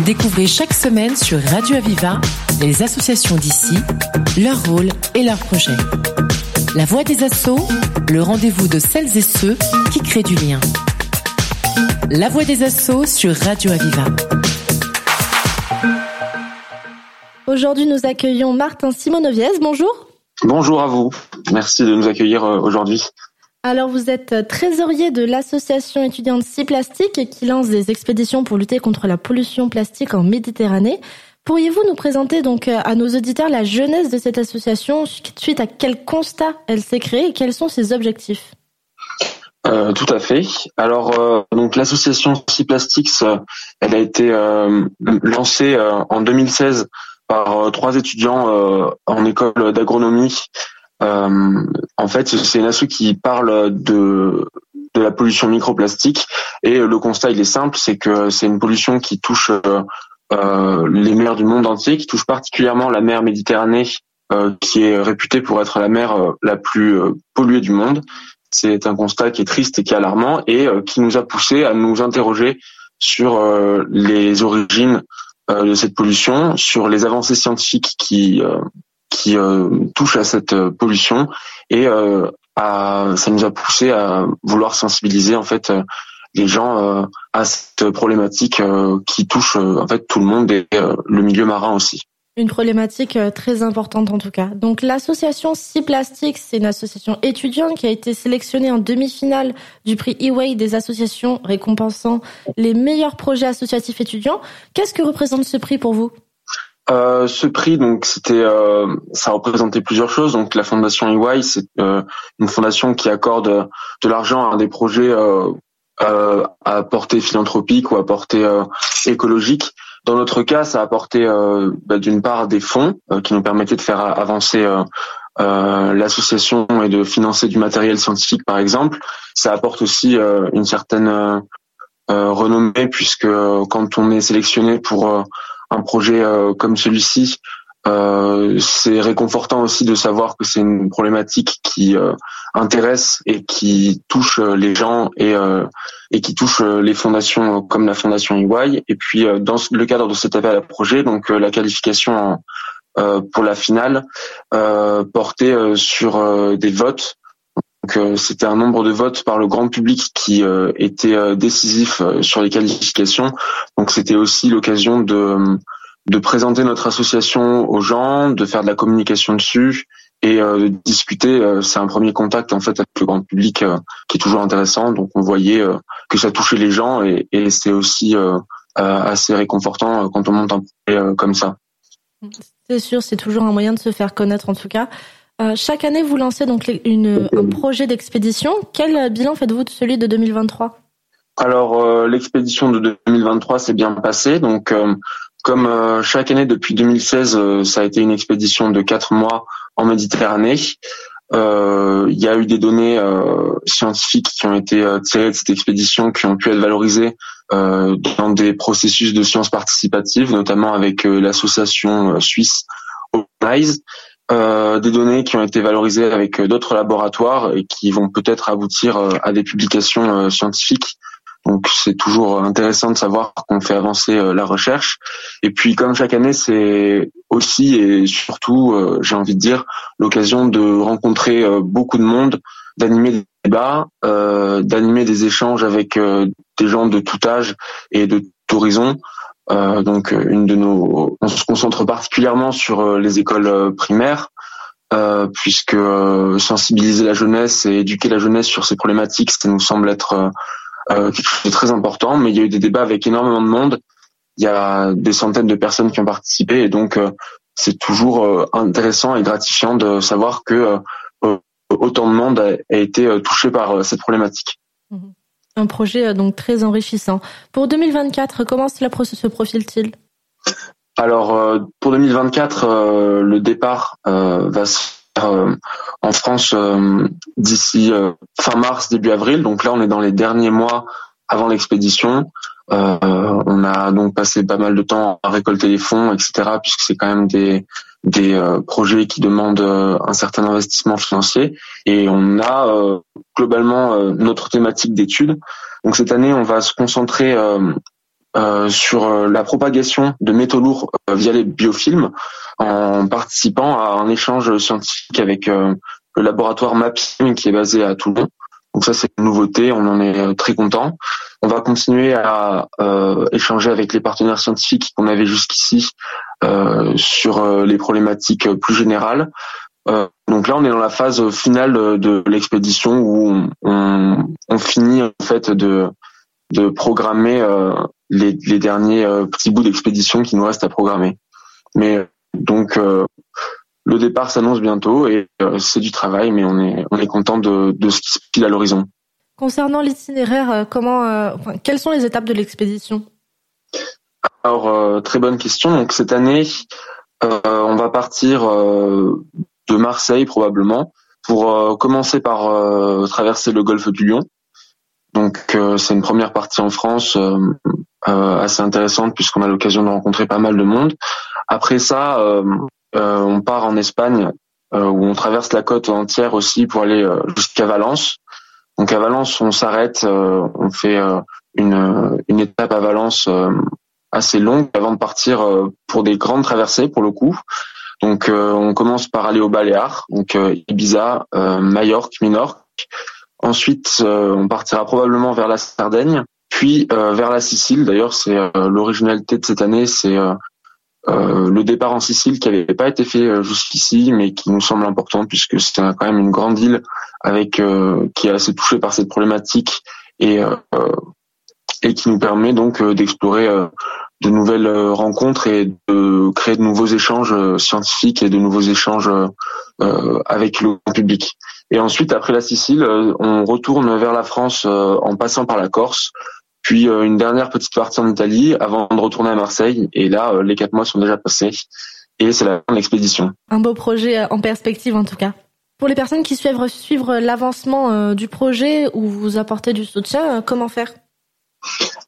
Découvrez chaque semaine sur Radio Aviva les associations d'ici, leur rôle et leurs projets. La voix des assauts, le rendez-vous de celles et ceux qui créent du lien. La voix des assauts sur Radio Aviva. Aujourd'hui, nous accueillons Martin Simonoviez. Bonjour. Bonjour à vous. Merci de nous accueillir euh, aujourd'hui. Alors, vous êtes trésorier de l'association étudiante Plastique qui lance des expéditions pour lutter contre la pollution plastique en Méditerranée. Pourriez-vous nous présenter donc euh, à nos auditeurs la jeunesse de cette association, suite à quel constat elle s'est créée et quels sont ses objectifs? Euh, tout à fait. Alors euh, donc l'association Si Plastics, elle a été lancée en 2016 par trois étudiants en école d'agronomie. En fait, c'est une asso qui parle de de la pollution microplastique et le constat il est simple, c'est que c'est une pollution qui touche euh, les mers du monde entier, qui touchent particulièrement la mer Méditerranée, euh, qui est réputée pour être la mer euh, la plus polluée du monde. C'est un constat qui est triste et qui est alarmant et qui nous a poussé à nous interroger sur les origines de cette pollution, sur les avancées scientifiques qui qui touchent à cette pollution et à, ça nous a poussé à vouloir sensibiliser en fait les gens euh, à cette problématique euh, qui touche euh, en fait tout le monde et le milieu marin aussi. Une problématique très importante en tout cas. Donc l'association Si Plastique, c'est une association étudiante qui a été sélectionnée en demi-finale du prix E-Way des associations récompensant les meilleurs projets associatifs étudiants. Qu'est-ce que représente ce prix pour vous? Euh, ce prix, donc c'était, euh, ça représentait plusieurs choses. Donc la fondation EY, c'est euh, une fondation qui accorde de l'argent à des projets euh, à portée philanthropique ou à portée euh, écologique. Dans notre cas, ça a apporté euh, bah, d'une part des fonds qui nous permettaient de faire avancer l'association et de financer du matériel scientifique, par exemple. Ça apporte aussi une certaine renommée puisque quand on est sélectionné pour un projet comme celui-ci, euh, c'est réconfortant aussi de savoir que c'est une problématique qui euh, intéresse et qui touche euh, les gens et, et qui touche les fondations comme la fondation EY. Et puis dans le cadre de cet appel à projet, donc la qualification pour la finale portait sur des votes. Donc c'était un nombre de votes par le grand public qui était décisif sur les qualifications. Donc c'était aussi l'occasion de de présenter notre association aux gens, de faire de la communication dessus et euh, de discuter. Euh, c'est un premier contact en fait avec le grand public euh, qui est toujours intéressant. Donc on voyait que ça touchait les gens et, et c'est aussi assez réconfortant quand on monte un projet comme ça. C'est sûr, c'est toujours un moyen de se faire connaître en tout cas. Chaque année, vous lancez donc une, un projet d'expédition. Quel bilan faites-vous de celui de 2023 alors l'expédition de 2023 s'est bien passée, donc comme euh, chaque année depuis 2016, euh, ça a été une expédition de quatre mois en Méditerranée. Euh, il y a eu des données scientifiques qui ont été tirées de cette expédition, qui ont pu être valorisées dans des processus de sciences participatives, notamment avec l'association suisse OpenEyes. des données qui ont été valorisées avec d'autres laboratoires et qui vont peut-être aboutir à des publications scientifiques donc c'est toujours intéressant de savoir qu'on fait avancer euh, la recherche. Et puis comme chaque année, c'est aussi et surtout, euh, j'ai envie de dire, l'occasion de rencontrer euh, beaucoup de monde, d'animer des débats, d'animer des échanges avec des gens de tout âge et de tout horizon. Donc une de nos, on se concentre particulièrement sur les écoles primaires. puisque sensibiliser la jeunesse et éduquer la jeunesse sur ces problématiques, ça nous semble être euh, quelque chose de très important. Mais il y a eu des débats avec énormément de monde. Il y a des centaines de personnes qui ont participé et donc euh, c'est toujours euh, intéressant et gratifiant de savoir que autant de monde a, été touché par cette problématique. Mhm. Un projet donc très enrichissant. Pour 2024, comment se profile-t-il? Alors pour 2024, le départ va se euh, en France euh, d'ici euh, fin mars, début avril. Donc là, on est dans les derniers mois avant l'expédition. On a donc passé pas mal de temps à récolter les fonds, etc., puisque c'est quand même des des projets qui demandent un certain investissement financier. Et on a globalement notre thématique d'études. Donc cette année, on va se concentrer sur la propagation de métaux lourds via les biofilms en participant à un échange scientifique avec le laboratoire MAPIM qui est basé à Toulon. Donc ça c'est une nouveauté, on en est très content. On va continuer à échanger avec les partenaires scientifiques qu'on avait jusqu'ici sur les problématiques plus générales. donc là, on est dans la phase finale de l'expédition où on, finit en fait de programmer euh, les, derniers euh, petits bouts d'expédition qui nous restent à programmer. Mais donc euh, le départ s'annonce bientôt et c'est du travail, mais on est on est content de, de ce qui se pile à l'horizon. Concernant l'itinéraire, comment, enfin, quelles sont les étapes de l'expédition? Alors très bonne question. Donc cette année, on va partir de Marseille probablement pour commencer par traverser le golfe du Lion donc euh, c'est une première partie en France euh, euh, assez intéressante puisqu'on a l'occasion de rencontrer pas mal de monde. Après ça, on part en Espagne où on traverse la côte entière aussi pour aller jusqu'à Valence. Donc à Valence, on s'arrête, on fait une, une étape à Valence assez longue avant de partir pour des grandes traversées pour le coup. Donc on commence par aller au Baléares, donc Ibiza, Majorque, Minorque. Ensuite, euh, on partira probablement vers la Sardaigne, puis euh, vers la Sicile. D'ailleurs, c'est euh, l'originalité de cette année, c'est le départ en Sicile qui n'avait pas été fait jusqu'ici, mais qui nous semble important puisque c'est quand même une grande île avec qui est assez touchée par cette problématique et et qui nous permet donc d'explorer de nouvelles rencontres et de créer de nouveaux échanges scientifiques et de nouveaux échanges avec le public. Et ensuite, après la Sicile, euh, on retourne vers la France euh, en passant par la Corse, puis euh, une dernière petite partie en Italie avant de retourner à Marseille. Et là, les quatre mois sont déjà passés. Et c'est la fin de l'expédition. Un beau projet en perspective en tout cas. Pour les personnes qui suivent, suivre l'avancement du projet ou vous apporter du soutien, comment faire?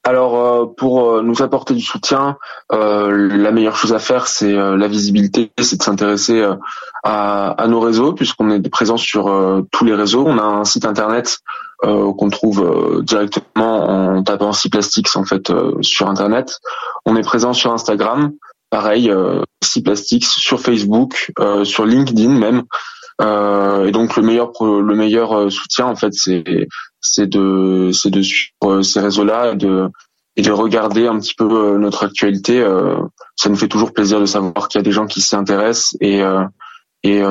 Alors euh, pour euh, nous apporter du soutien, euh, la meilleure chose à faire c'est la visibilité, c'est de s'intéresser à, nos réseaux puisqu'on est présent sur tous les réseaux. On a un site internet qu'on trouve directement en tapant C-Plastics en fait sur internet. On est présent sur Instagram, pareil C-Plastics, sur Facebook, sur LinkedIn même. et donc le meilleur le meilleur soutien en fait c'est c'est de c'est de suivre ces réseaux-là et de et de regarder un petit peu euh, notre actualité. Euh, ça nous fait toujours plaisir de savoir qu'il y a des gens qui s'y intéressent et euh, et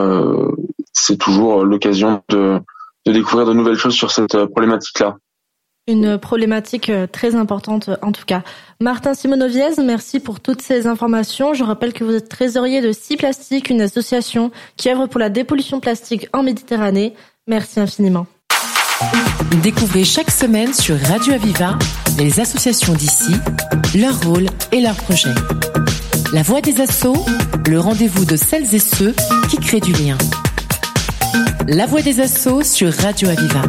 c'est toujours l'occasion de de découvrir de nouvelles choses sur cette problématique-là. Une problématique très importante en tout cas. Martin Simonoviez, merci pour toutes ces informations. Je rappelle que vous êtes trésorier de Six Plastique, une association qui œuvre pour la dépollution plastique en Méditerranée. Merci infiniment. Découvrez chaque semaine sur Radio Aviva les associations d'ici, leur rôle et leurs projets. La voix des assauts, le rendez-vous de celles et ceux qui créent du lien. La voix des assauts sur Radio Aviva.